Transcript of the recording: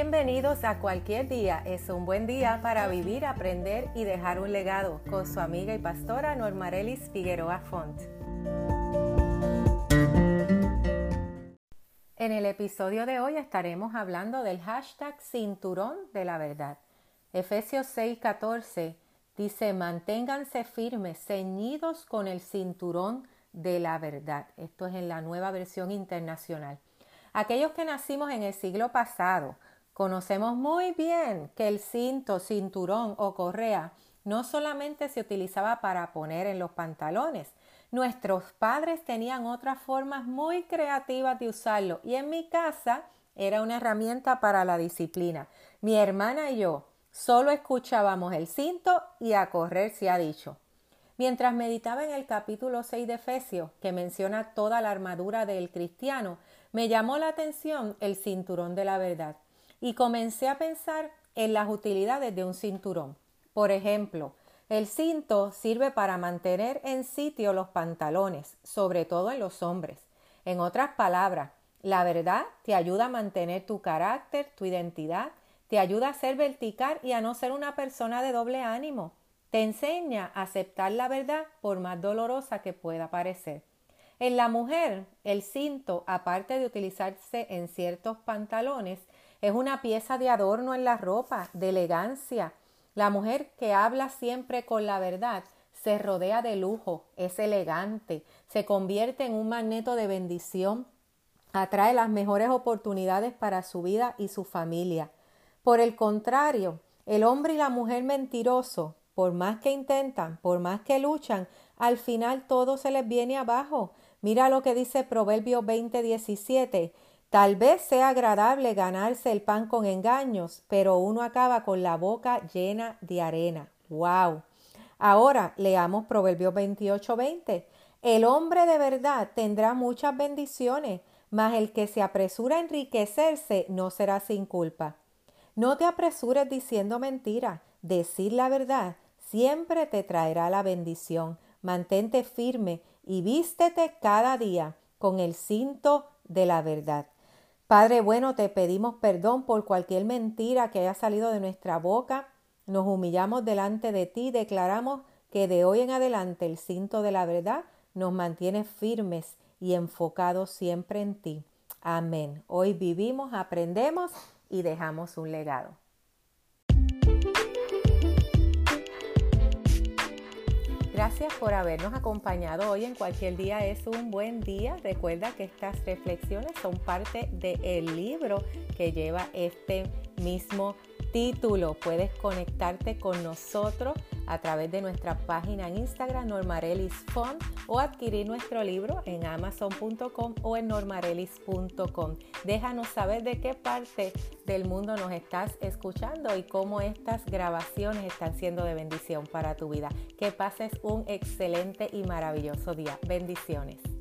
Bienvenidos a Cualquier Día. Es un buen día para vivir, aprender y dejar un legado con su amiga y pastora Normarelis Figueroa Font. En el episodio de hoy estaremos hablando del hashtag cinturón de la verdad. Efesios 6:14 dice, manténganse firmes, ceñidos con el cinturón de la verdad. Esto es en la nueva versión internacional. Aquellos que nacimos en el siglo pasado, Conocemos muy bien que el cinto, cinturón o correa no solamente se utilizaba para poner en los pantalones, nuestros padres tenían otras formas muy creativas de usarlo y en mi casa era una herramienta para la disciplina. Mi hermana y yo solo escuchábamos el cinto y a correr se ha dicho. Mientras meditaba en el capítulo 6 de Efesios, que menciona toda la armadura del cristiano, me llamó la atención el cinturón de la verdad y comencé a pensar en las utilidades de un cinturón. Por ejemplo, el cinto sirve para mantener en sitio los pantalones, sobre todo en los hombres. En otras palabras, la verdad te ayuda a mantener tu carácter, tu identidad, te ayuda a ser vertical y a no ser una persona de doble ánimo. Te enseña a aceptar la verdad por más dolorosa que pueda parecer. En la mujer, el cinto, aparte de utilizarse en ciertos pantalones, es una pieza de adorno en la ropa, de elegancia. La mujer que habla siempre con la verdad se rodea de lujo, es elegante, se convierte en un magneto de bendición, atrae las mejores oportunidades para su vida y su familia. Por el contrario, el hombre y la mujer mentiroso, por más que intentan, por más que luchan, al final todo se les viene abajo. Mira lo que dice Proverbio 20:17. Tal vez sea agradable ganarse el pan con engaños, pero uno acaba con la boca llena de arena. ¡Wow! Ahora leamos Proverbios 28:20. El hombre de verdad tendrá muchas bendiciones, mas el que se apresura a enriquecerse no será sin culpa. No te apresures diciendo mentira. Decir la verdad siempre te traerá la bendición. Mantente firme y vístete cada día con el cinto de la verdad. Padre bueno, te pedimos perdón por cualquier mentira que haya salido de nuestra boca. Nos humillamos delante de ti declaramos que de hoy en adelante el cinto de la verdad nos mantiene firmes y enfocados siempre en ti. Amén. Hoy vivimos, aprendemos y dejamos un legado. Gracias por habernos acompañado hoy en cualquier día es un buen día. Recuerda que estas reflexiones son parte del libro que lleva este mismo título. Puedes conectarte con nosotros a través de nuestra página en Instagram Font o adquirir nuestro libro en amazon.com o en normarelis.com. Déjanos saber de qué parte del mundo nos estás escuchando y cómo estas grabaciones están siendo de bendición para tu vida. Que pases un excelente y maravilloso día. Bendiciones.